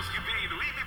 Marquinhos Ribeiro e Bibi.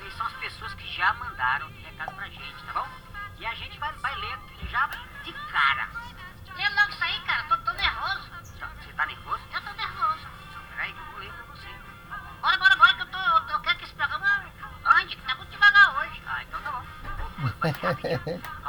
Assim, vocês são as pessoas que já mandaram recado pra gente, tá bom? E a gente vai, vai ler já de cara. Lê logo isso aí, cara. Tô, tô nervoso. Tá, você tá nervoso? Eu tô nervoso. Então, peraí que eu vou ler pra você. Bora, bora, bora, que eu, tô, eu, eu quero que esse programa ande, que tá muito devagar hoje. Ah, então tá bom. Vou, vou,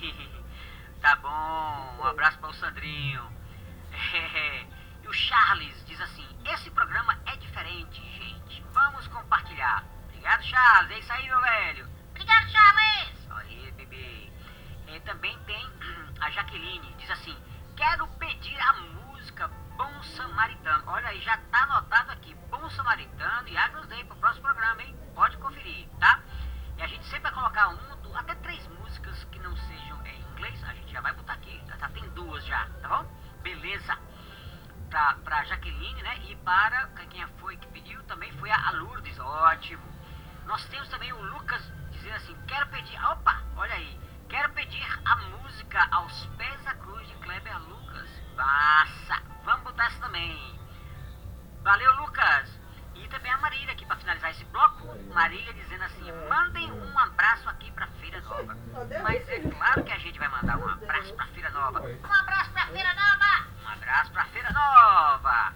tá bom, um abraço para o Sandrinho. E o Charles diz assim: esse programa é diferente, gente. Vamos compartilhar. Obrigado, Charles. É isso aí, meu velho. Obrigado, Charles. Aí, bebê. É, também tem a Jaqueline, diz assim: quero pedir a música Bom Samaritano. Olha aí, já tá anotado aqui, Bom Samaritano e Agnus Dei o próximo programa, hein? Pode conferir, tá? E a gente sempre vai colocar um para Jaqueline, né? E para quem foi que pediu também foi a Lourdes, ótimo. Nós temos também o Lucas dizendo assim: quero pedir, opa, olha aí, quero pedir a música Aos Pés da Cruz de Kleber Lucas. Passa, vamos botar essa também. Valeu, Lucas. E também a Marília aqui para finalizar esse bloco. Marília dizendo assim: mandem um abraço aqui para Feira Nova. Mas é claro que a gente vai mandar um abraço para Feira Nova. Um abraço Goiás para Feira Nova.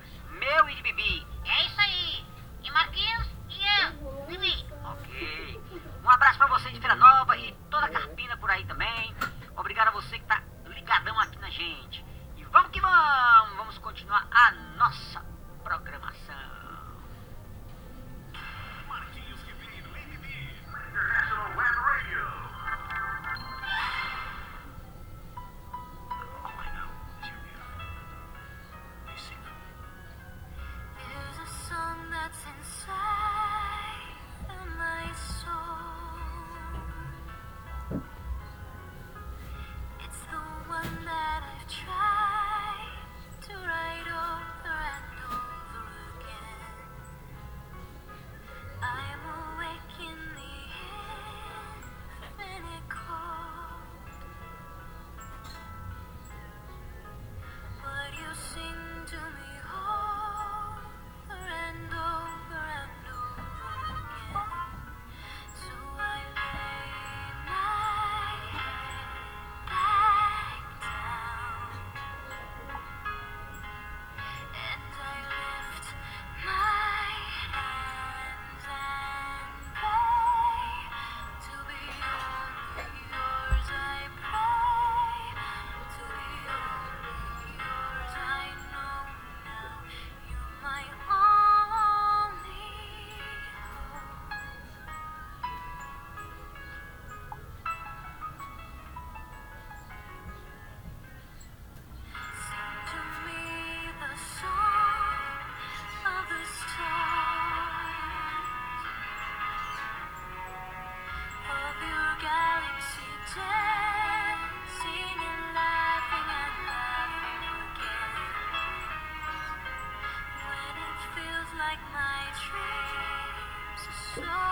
Oh.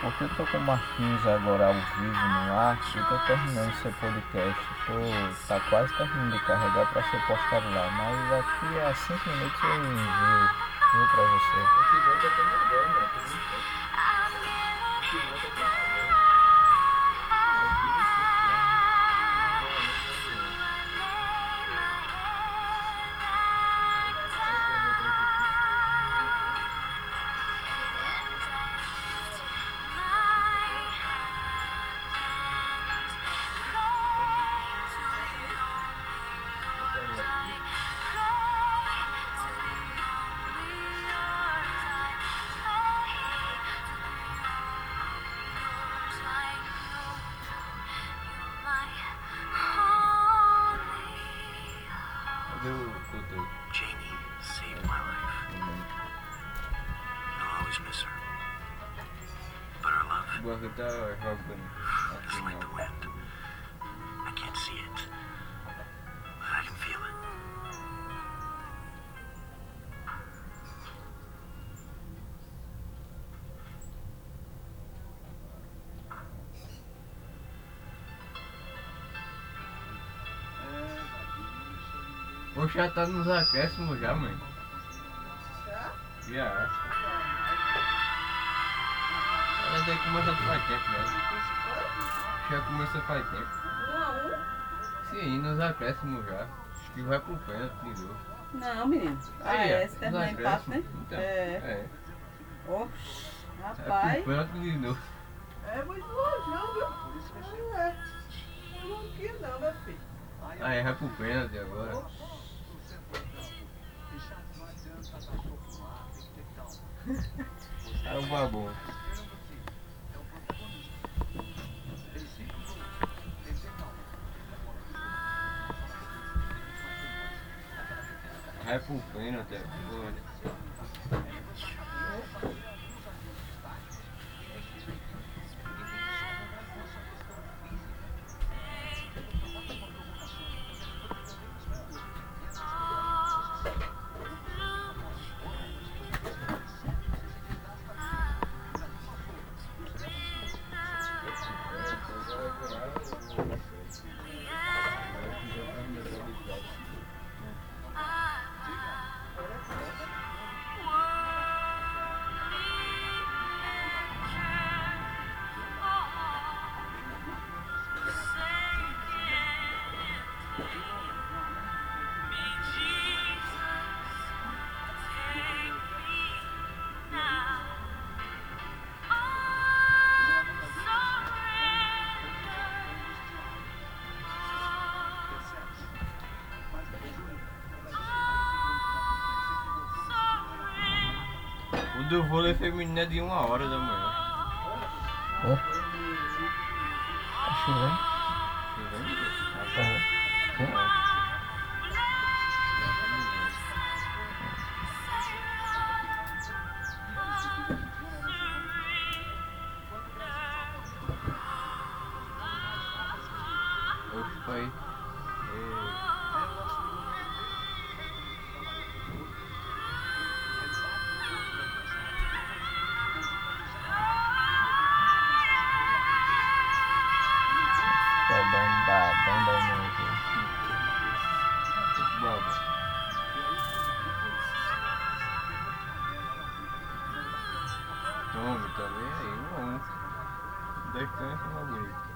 Porque eu tô com o Marquinhos agora ao vivo no ar e tô terminando seu podcast. Tô, tá quase terminando de carregar pra ser postado lá, mas daqui a 5 minutos eu envio, envio pra você. Poxa, já tá nos acréscimos já, mãe. Já? Já. Ela já começou faz tempo já. Já começou faz tempo. Um a um? Sim, nos acréscimos já. Acho que vai pro pênalti de novo. Não, menino. Ah, Aí, é, se terminar empate, né? Então, É. é. Rapaz. pro pênalti de novo. É muito longe, viu? É. Não quis não, meu filho. Aí vai pro pênalti agora. É o babão. Vai pro pênalti agora. Do vôlei feminino é de uma hora da Tá bombadão da noite. Baba. Tome também aí, um a um. Descansa, meu bonito.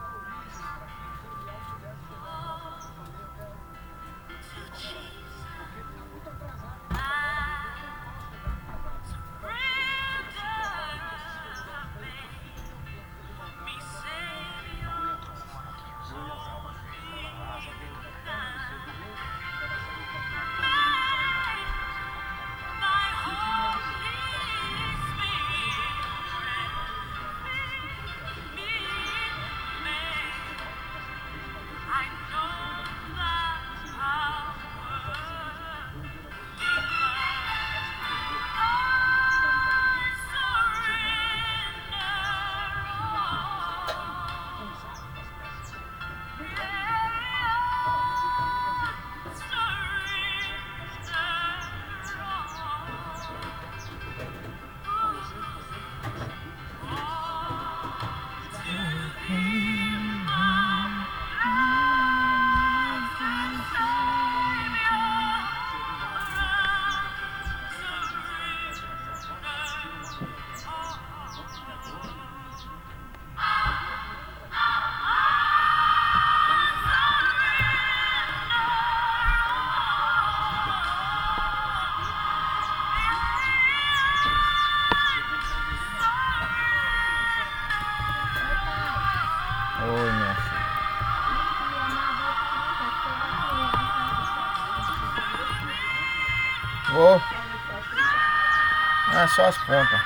Só as pontas.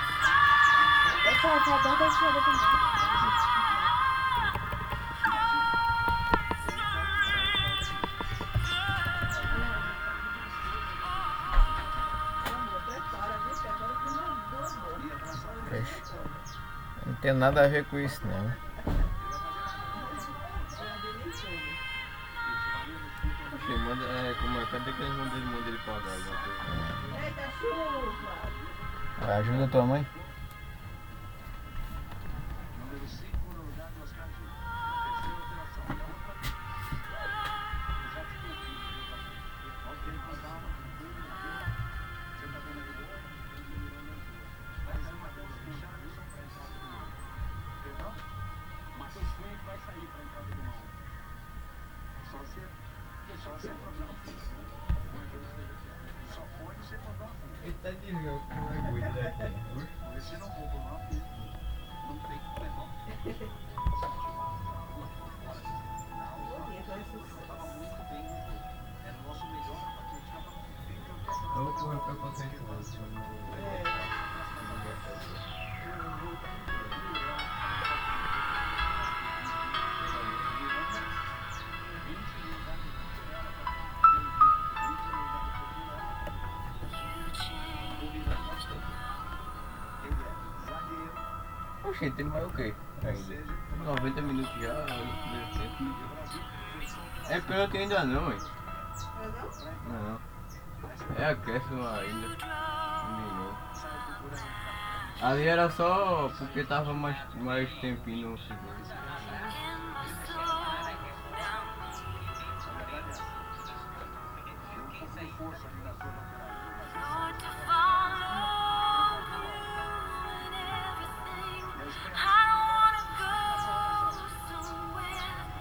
Não tem nada a ver com isso não. Oxe, manda, é, como é? Cadê que eles mandam ele, manda ele pagar? Eita chuva! Ajuda tua mãe. Ele vai o quê? Ainda. 90 minutos já no primeiro tempo. É pênalti ainda não, hein? Não. É acréscimo ainda. Ali era só porque tava mais, mais tempinho no segundo.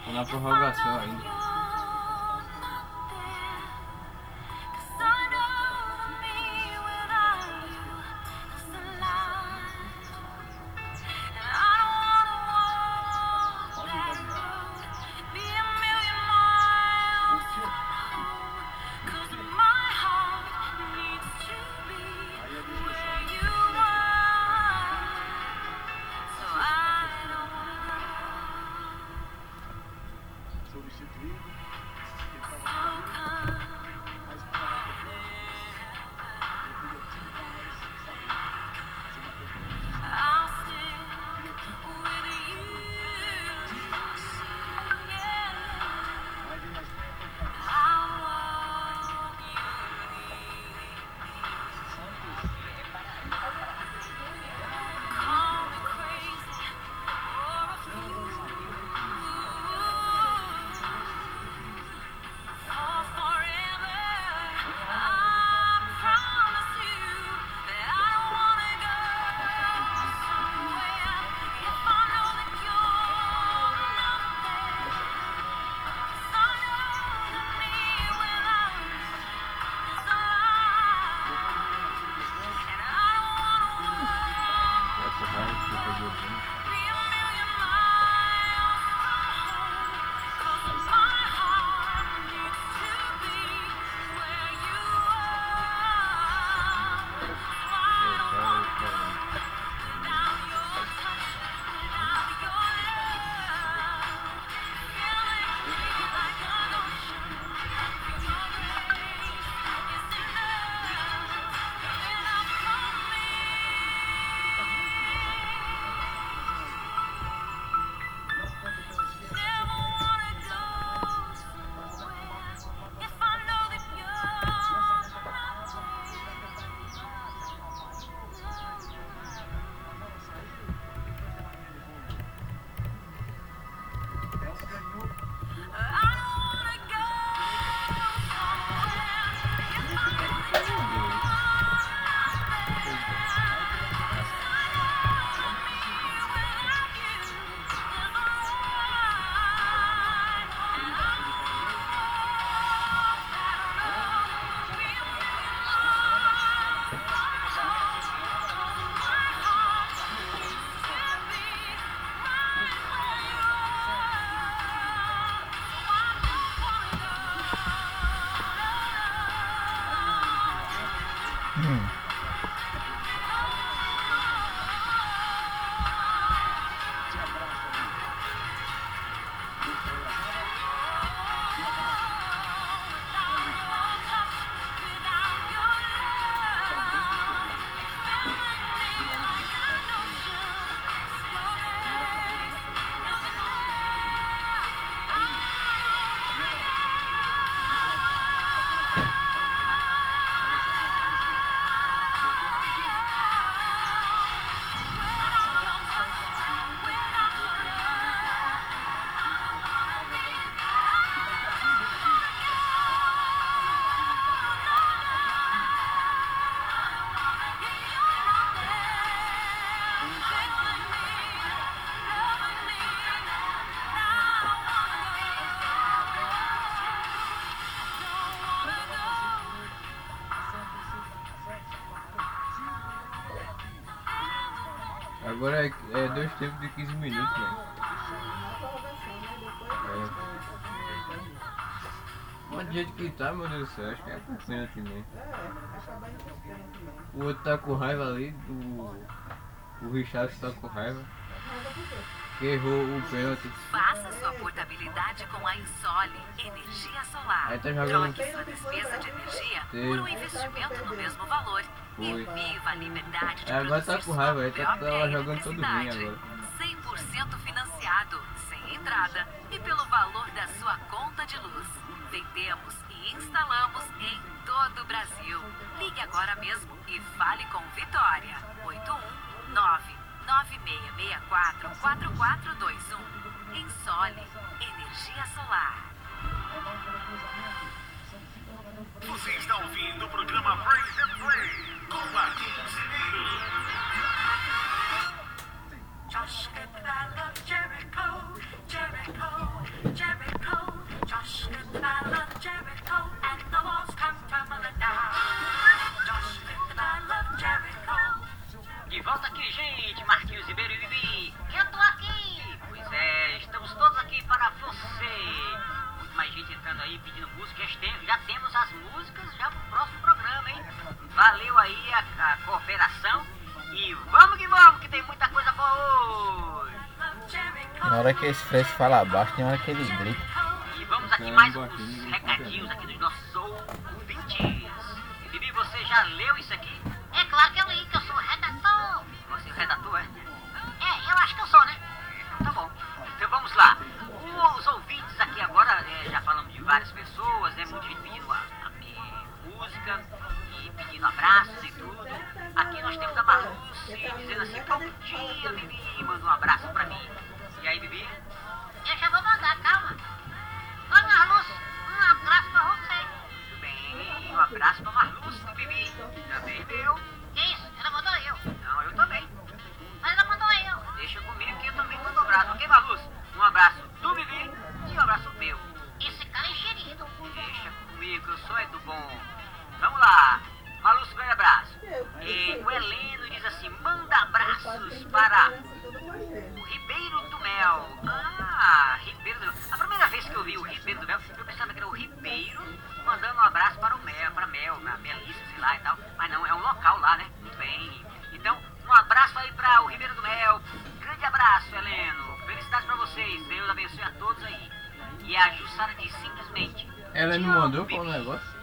Tá na prorrogação ainda. Agora é, é dois tempos de 15 minutos, velho. Depois. Mas do jeito que tá, meu Deus do céu, acho que é por pênalti mesmo. É. O outro tá com raiva ali, o, o Richard tá com raiva. Errou o pênalti. Faça sua portabilidade com a Insole Energia Solar. Aí tá jogando. Troque sua despesa de energia Sim. por um investimento no mesmo valor e Foi. viva a liberdade de É, agora tá com raiva, aí tá- tava jogando todo eletricidade. agora. 100% financiado, sem entrada e pelo valor da sua conta de luz. Vendemos e instalamos em todo o Brasil. Ligue agora mesmo e fale com Vitória. 819 9664 4421. Insole Energia Solar. Você está ouvindo o programa Praise and Play com Marquinhos Cineiro. Josh and I love Jericho, Jericho. Aí pedindo música. Já, tem- já temos as músicas já pro próximo programa, hein? Valeu aí a, a cooperação. E vamos que vamos, que tem muita coisa boa hoje. Tem hora que esse Fresh fala baixo, tem hora que ele grita. E vamos aqui mais uns recadinhos aqui dos nossos ouvintes. Bibi, você já leu isso aqui? É claro que eu li, que eu sou redator. Você é o redator, é? É, eu acho que eu sou, né? Né? Muita gente pedindo a, a- é, música e pedindo abraços e tudo. Aqui nós temos a Marluce dizendo assim, bom dia, Bibi, manda um abraço pra mim. E aí, Bibi? Eu já vou mandar, calma. Ô, Marluz, um abraço pra você. Tudo bem? Um abraço pra Marluce Bibi. Também meu. Lá. Malúcio, grande abraço. E o Heleno diz assim, manda abraços para o Ribeiro do Mel. Ah, Ribeiro do Mel. A primeira vez que eu vi o Ribeiro do Mel, eu pensava que era o Ribeiro mandando um abraço para o Mel, para Mel, para Melissa, sei lá e tal. Mas não, é um local lá, né? Muito bem. Então, um abraço aí para o Ribeiro do Mel. Grande abraço, Heleno. Felicidades para vocês. Deus abençoe a todos aí. E a Jussara diz simplesmente. Ela "Te não amo, mandou qual Bibi." negócio?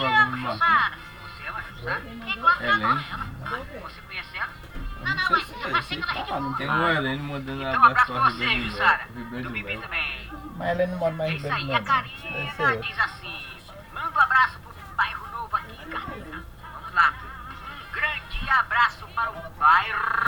Ama a? É que eu Helene. Você conhece ela? Não, não, mas eu passei se pela não boa. Tem um Helene mandando Então, abraço pra Ribeiro do. Ribeiro Do do Bibi também. Mas ele não mora mais em isso Ribeiro aí, não. a Deve ser Karina diz assim: manda um abraço pro bairro novo aqui em Carpina. Vamos lá. Um grande abraço para o bairro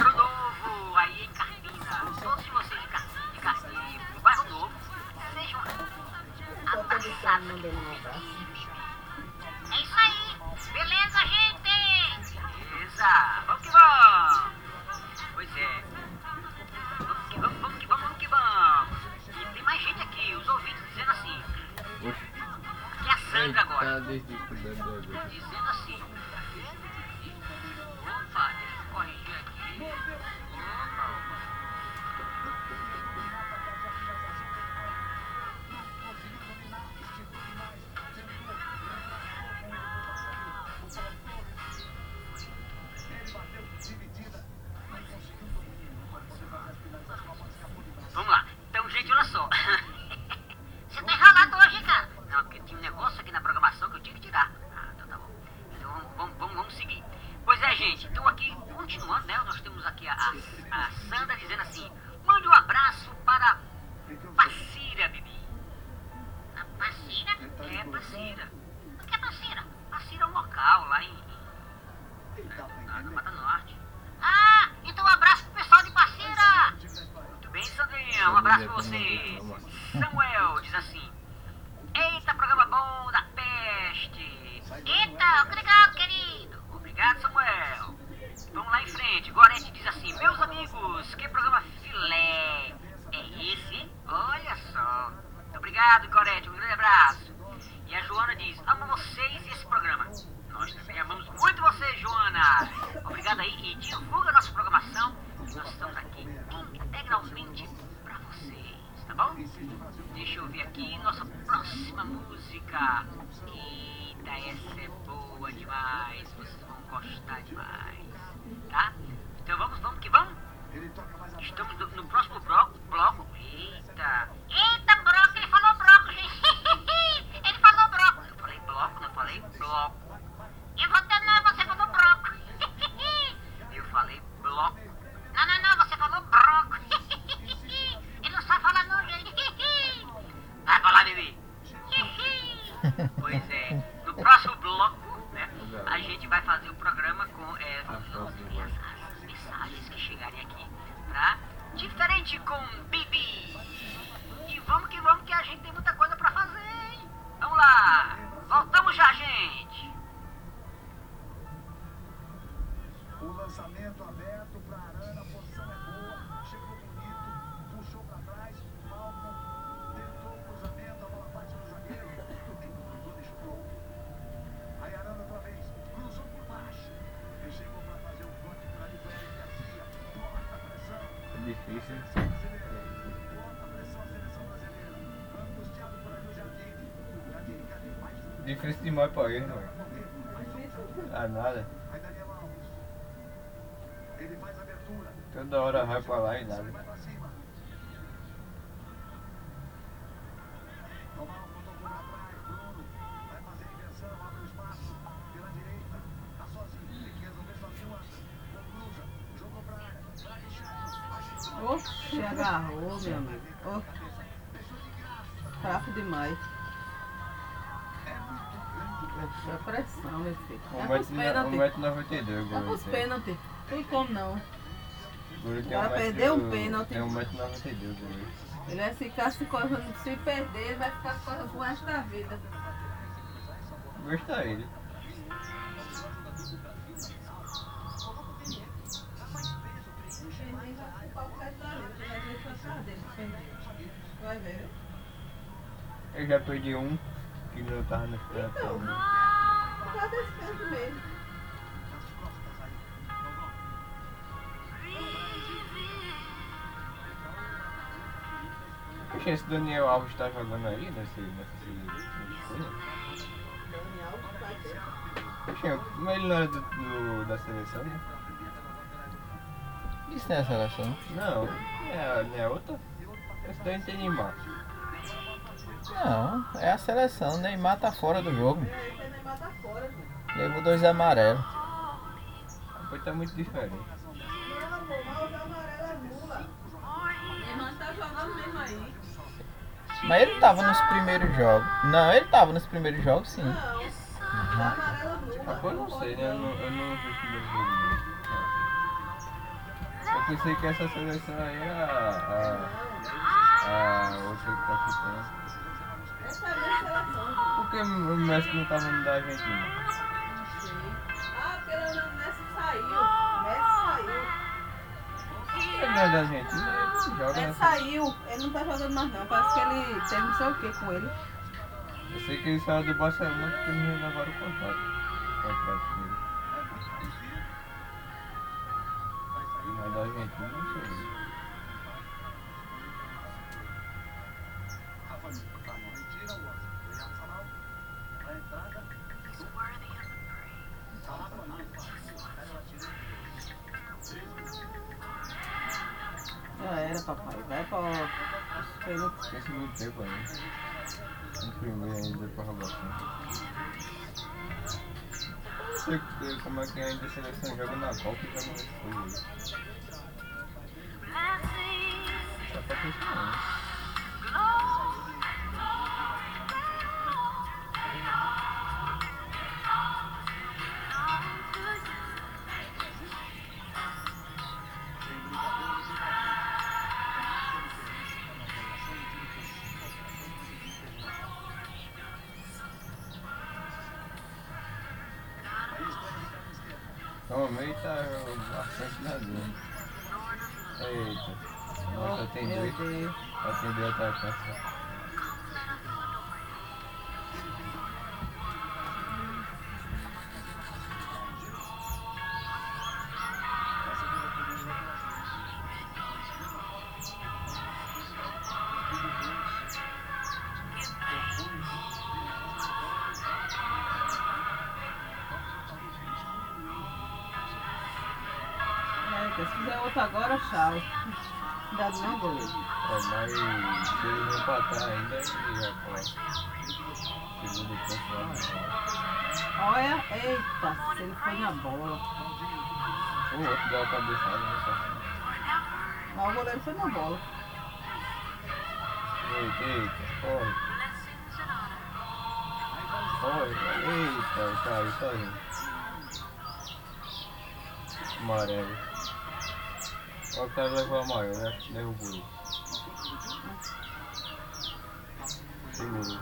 Difícil demais pra ele, não é? Ah, nada. Toda hora vai pra lá e nada. Pressão, meu filho. É pros 1,92m pênaltis. o É gol. pros pênaltis. Tem como não. Guri tem Vai um um pênalti. Tem 1,92m o guri. Ele vai ficar se correndo, se perder, ele vai ficar se correndo pro resto da vida. Gosta ele. Eu já perdi um que não tava no pênalti. Pênalti mesmo? Poxa, esse Daniel Alves tá jogando aí nesse. nesse. nesse? Daniel vai ter. Poxa, mas ele não era do, do- da seleção, né? Isso não é seleção. Não, é, não é outra? Esse daí não tem Neymar. Não, é a seleção. Neymar tá fora do jogo. É, esse Neymar tá fora, pô. Levou dois amarelos. Depois tá muito diferente. Mas o amarelo é mula. Neymar tá jogando mesmo aí. Mas ele tava nos primeiros jogos. Não, ele tava nos primeiros jogos sim. Mula. Ah, eu não sei, né? Eu não, eu não vi o primeiro jogo dele. Eu pensei que essa seleção aí era a, a, a outra que tá aqui tem. Essa é a minha seleção. Por que o Messi não tava no da Argentina? Ah, porque o Messi saiu. O Messi saiu. Ele não é da Argentina, ele joga Ele nessa. saiu. Ele não tá jogando mais não. Parece que ele teve não sei o que com ele. Eu sei que ele saiu do Barcelona porque eles renovaram o contrato. O contrato dele. Mas da Argentina não sei. Já era, papai. Vai pra pênaltis. Tem segundo tempo ainda. Tem primeiro ainda pra roubação. Eu não sei que- como é que ainda a seleção joga na Copa e nesse jogo aí. Só pra pensar, tá bastante na linha. Eita. Nossa, dois. Deus. Atendeu a atacação. Não, goleiro. É, mas se ele não empatar ainda, ele já começa. Segundo tempo lá. Olha, eita, se ele foi na bola. O outro deu a cabeçada, né? Mas o goleiro foi na bola. Eita, eita, corre. Corre, eita, caiu sozinho. Amarelo. Olha o cara levou amarelo, né? Derrubou ele. Segurou.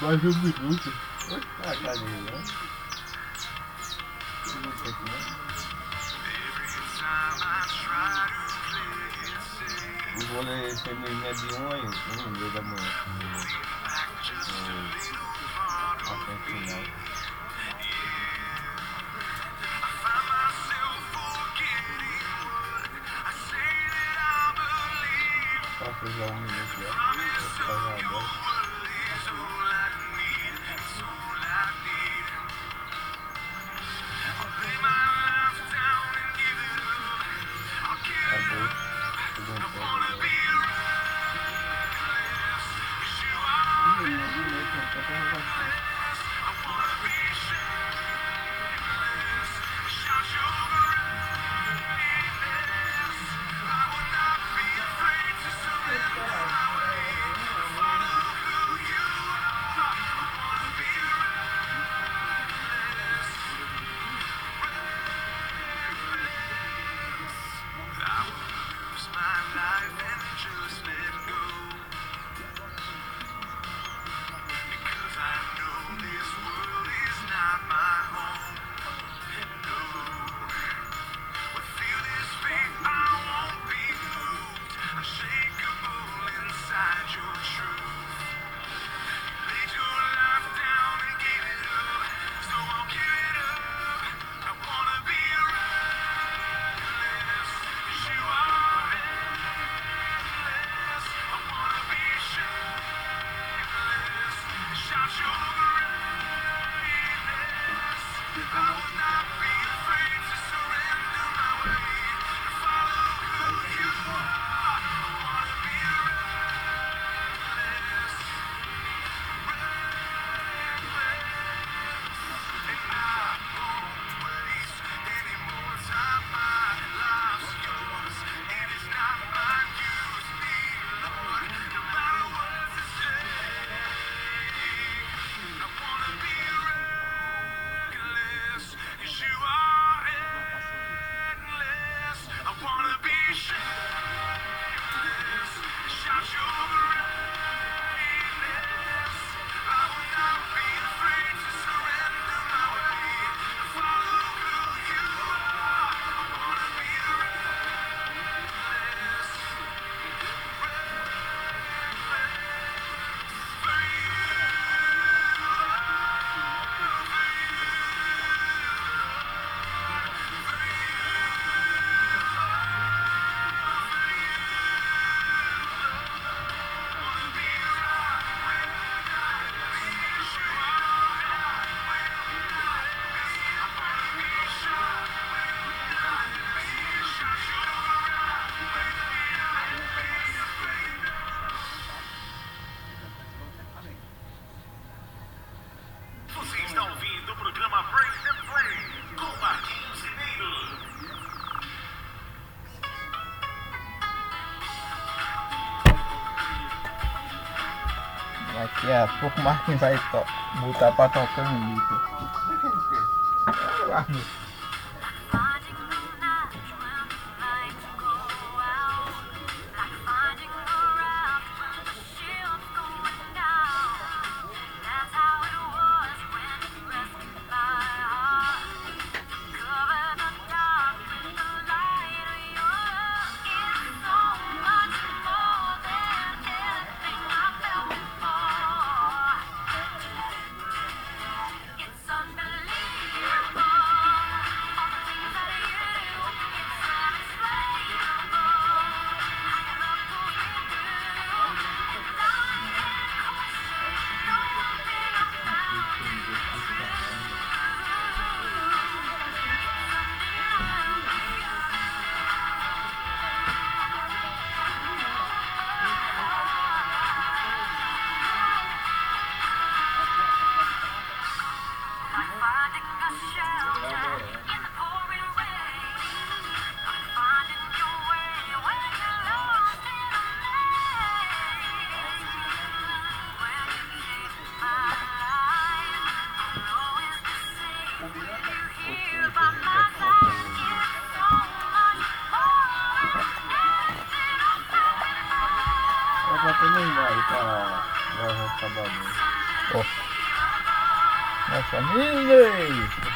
Mais um minuto. Ah, cadê ele, né? Segundo tempo, né? O vôlei feminino é de 1 a 1, 1 dia da manhã. Passou já um minuto já. Vou ficar a pouco o Marquinhos vai botar pra tocar no micro. Acabamento. Ó. Nossa, Disney!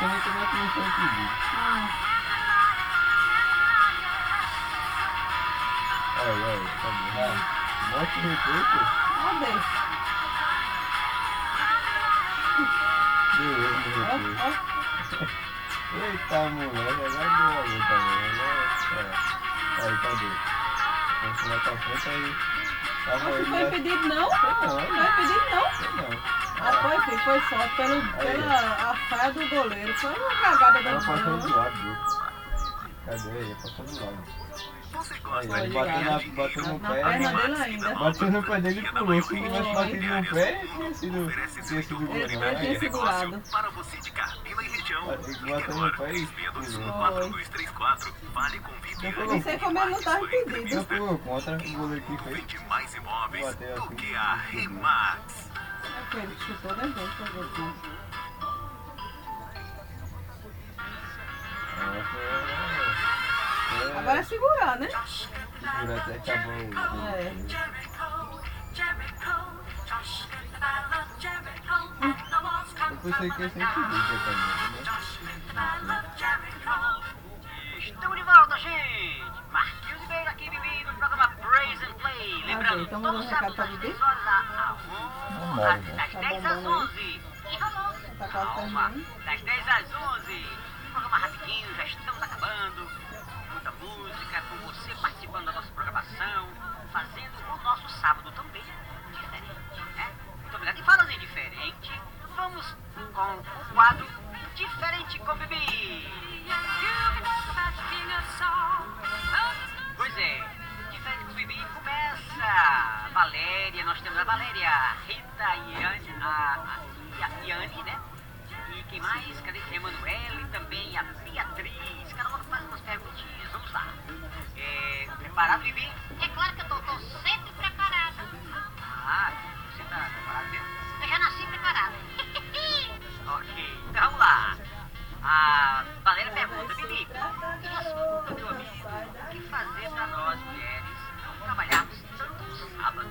Nem como é que não foi impedido. Ai, ai, tá bom. Mostra o replay, pô. Cadê? Deu erro no. Eita, moleque, agora deu a luta, é. Aí, cadê? Vamos lá pra frente aí. Tava não foi né? impedido, não? Foi não, Não foi impedido, não? Não. Ah, foi, filho, foi só pelo, pela a falha do goleiro. Foi uma cagada da Ela passou do bola. lado, viu? Cadê aí? Passou do lado. Você Aí, ele bateu, na, bateu no Na pé. perna né? dele ainda. Bateu no pé dele e pulou. Se tivesse batido no pé, tinha sido, tinha sido gol. Ele não. vai ter Aí, segurado. Para você de Carpina e região. Bateu no pé e 3621 pulou. 4234. Fale com Viviane. Não sei como ele não tava impedido. Não pulou contra o goleiro que fez. Vende mais imóveis do que a Remax. É que chutou da gente, foi- Agora é segurar, né? Segura até acabou o É. Jericho, Jericho, Josh in the battle of Jericho, and the walls come Eu pensei que ia ser tumbling impedido down. também, né? Estamos de volta, gente! Marquinhos Ribeiro aqui, Bibi, no programa Praise and Play. Lembrando, então mandou todo sábado recado pra das Bibi? 10 horas a Não 11, morre, das né? das Tá 10 às bombando aí. 11. Ih, rolou. Tá quase Calma, das 10 às 11. Programa rapidinho, já estamos acabando. Muita música, com você participando da nossa programação, fazendo o nosso sábado também diferente, né? Muito obrigado. E falando em diferente, vamos com o quadro Diferente com Bibi. Pois é, Titanic o Bibi começa. Valéria, nós temos a Valéria, a Rita, e Anne a, a Iane, né? E quem mais? Cadê? Emanuele também, a Beatriz. Cada uma faz umas perguntinhas. Vamos lá. É, preparado, Bibi? É claro que eu tô, sempre preparado. Ah, você está preparado mesmo? Eu já nasci preparado. ok, então a Valéria pergunta, Felipe, isso meu amigo, o que fazer para nós mulheres não trabalharmos tanto no sábado?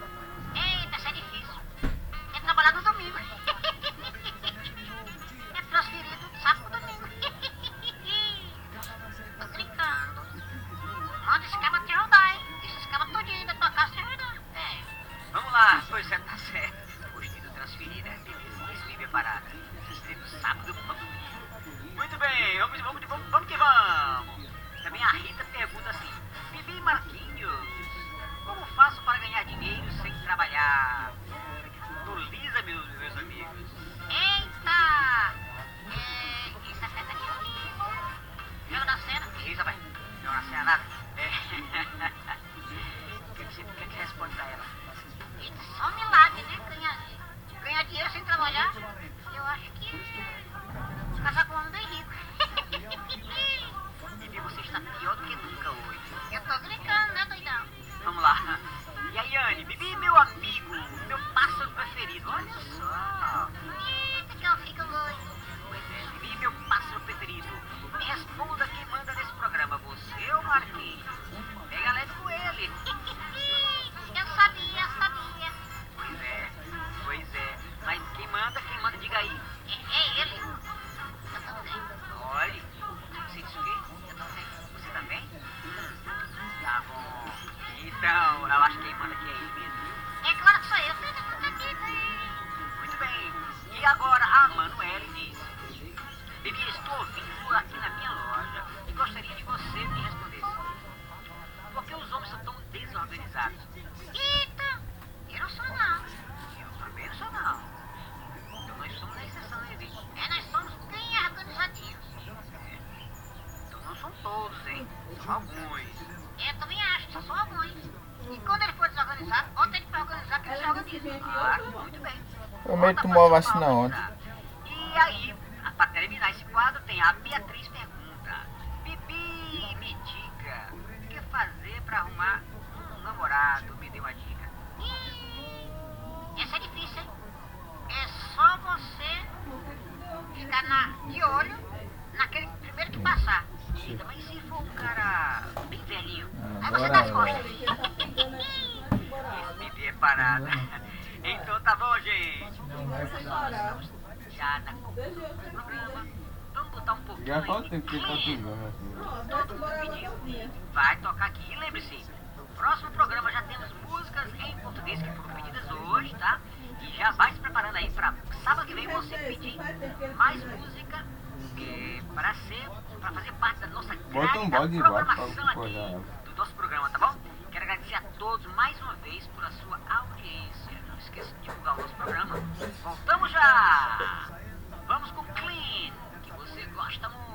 Eu acho que quem manda aqui é ele mesmo. É claro que sou eu, Muito bem. E agora a Manuela diz: Bibi, estou ouvindo aqui na minha loja e gostaria de você me responder. Por que os homens são tão desorganizados? Eita! Eu não sou, não. Eu também não sou, não. Então nós somos a exceção, né, hein, É, nós somos bem organizadinhos. É. Então não são todos, hein? São alguns. E quando ele for desorganizado, bota ele pra organizar que ele se organiza. Ah, muito bem. Prometo Outra tomar a vacina ontem. E aí, pra terminar esse quadro, tem a Beatriz pergunta. Bibi, me diga, o que fazer pra arrumar um namorado? Me dê uma dica. Ih, Essa é difícil, hein? É só você ficar na, de olho naquele primeiro que passar. Eita, mas se for um cara bem velhinho? Aí você dá as Agora costas. Tá bom, gente. Já na do programa. Vamos botar um pouquinho Já faz tempo que pediu. Vai tocar aqui. E lembre-se, no próximo programa já temos músicas em português que foram pedidas hoje, tá? E já vai se preparando aí pra sábado que vem você pedir mais música que para ser, para fazer parte da nossa um grade da vaca programação aqui do nosso programa, tá bom? Quero agradecer a todos mais uma vez por a sua audiência. Esqueça divulgar o nosso programa. Voltamos já! Vamos com Clean, que você gosta muito.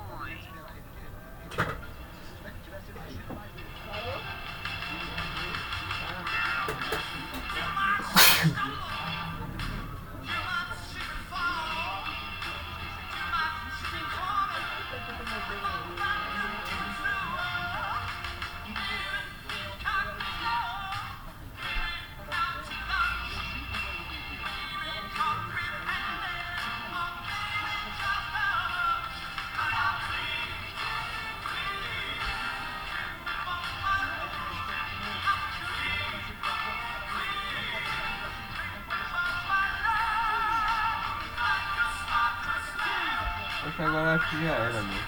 Acho que agora acho que já era, né?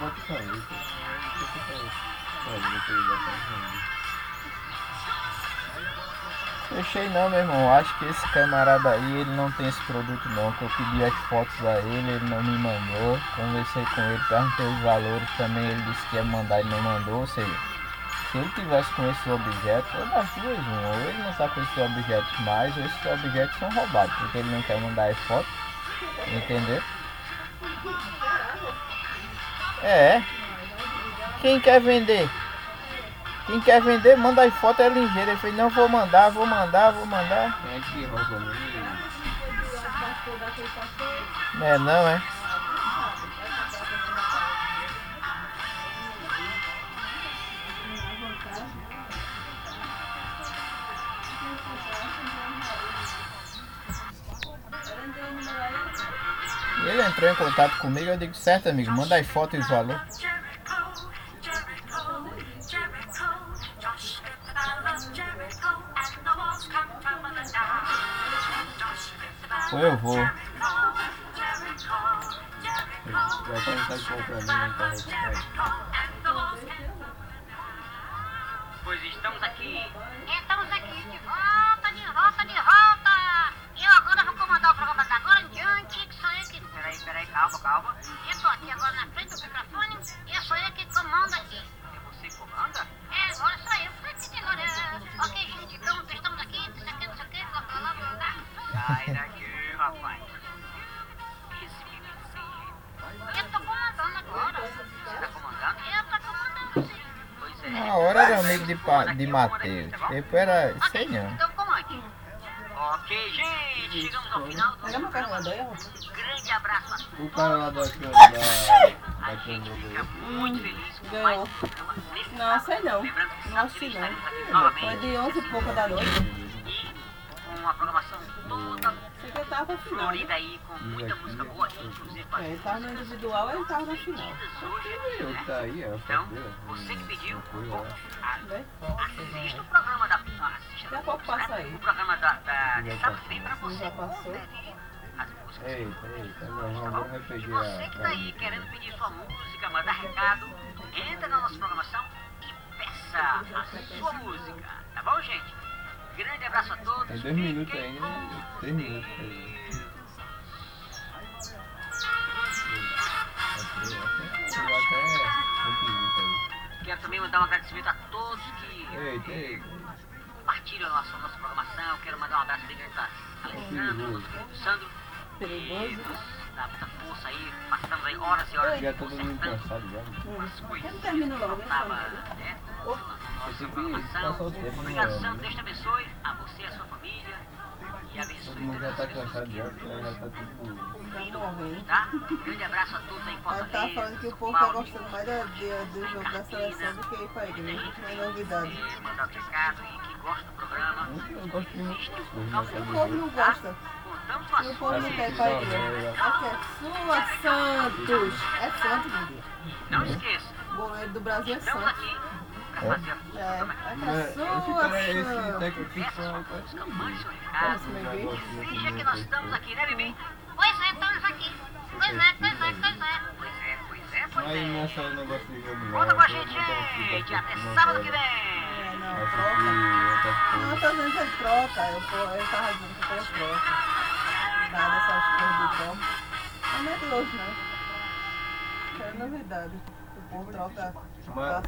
Bota depois ele. Fechei não, meu irmão. Acho que esse camarada aí, ele não tem esse produto não. Que eu pedi as fotos a ele, ele não me mandou. Conversei com ele, perguntei os valores também. Ele disse que ia mandar e não mandou. Ou seja, se ele tivesse com esses objetos, ou das duas, uma, ou ele não está com esses objetos mais, ou esses objetos são roubados, porque ele não quer mandar as fotos. Entendeu? É. Quem quer vender? Quem quer vender, manda as fotos, é ligeiro. Ele fez, não vou mandar, vou mandar, vou mandar. Quem é que rouba mesmo? É não, é? Ele entrou em contato comigo, eu digo, certo amigo, manda as fotos e the battle Ou eu vou. Pois estamos aqui. Estamos aqui de volta, de volta, de volta. Eu agora vou comandar o programa da agora em diante, Peraí, calma, calma. Eu tô aqui agora na frente do microfone e eu sou eu que comando aqui. É você que comanda? É, agora sou eu. Ok, gente, então estamos aqui, dissecando Sai daqui, rapaz. Esse menino sem jeito. Eu tô comandando agora. Você tá comandando? Eu tô comandando sim. Pois é. Na hora era amigo de, de Matheus. Depois era. Sei não. Ok, gente, chegamos ao final do carregador aí, ó. grande abraço a todos. O cara lá da da da A gente fica muito feliz ganhou. mais um programa nesse Não, sei não. Não assisti não. Foi de 11 e pouca da noite. Uma programação toda no final. né? florida aí, com muita música boa, inclusive É, ele tava no individual, ele tava na final. hoje, Eu né? tá aí. Então, fazer, você que pediu, a- Né? assista o programa da... Assista Daqui a pouco passa aí. o programa da, da de sábado que vem passou. você Já passou. conferir as músicas Eita, eita, Tá agora bom? agora vai E pegar você que tá aí querendo pedir sua música, mandar recado, entra na nossa programação e peça a sua música. Tá bom, gente? Grande abraço a todos. Tem dois minutos ainda, né? Três minutos ainda. Deus. Chegou até 5 minutos aí. Quero também mandar um agradecimento a todos que Eita, eita. compartilham a nossa, nossa programação. Quero mandar um abraço bem grande para Alessandro, nosso querido Sandro. E nos dá muita força aí. Passamos aí horas e horas Já todo mundo consertando cansado já. as coisas. Eu termino logo, Tava, né? Tempo né? Deus te abençoe a você e a sua família. E abençoe Todo mundo já tá cansado já, já tá tudo. Tá? Grande abraço a todos aí em Ela Fortaleza. tá falando que o povo tá gostando mais do, jogo da seleção do que ir pra igreja. Não é novidade. Mandar o recado que gosta do programa. Eu gosto de muitas coisas, O mas povo não gosta. E o povo não quer ir pra igreja. Aqui é sua Santos. É Santos, meu Deus. Não esqueça, O goleiro do Brasil é Santos. É, é cara, esse técnico? Finja que nós estamos aqui, né, Bibi? Pois é, estamos aqui. Pois é, pois é, pois é. Pois é, pois é, é é. o negócio de jogo com a gente, gente. Até sábado que vem. É, não, troca. Não, tô dizendo que ele troca. Eu, tava dizendo que ele troca. Nada essas coisas do. Mas não é de hoje, não. É novidade. O povo troca Mas.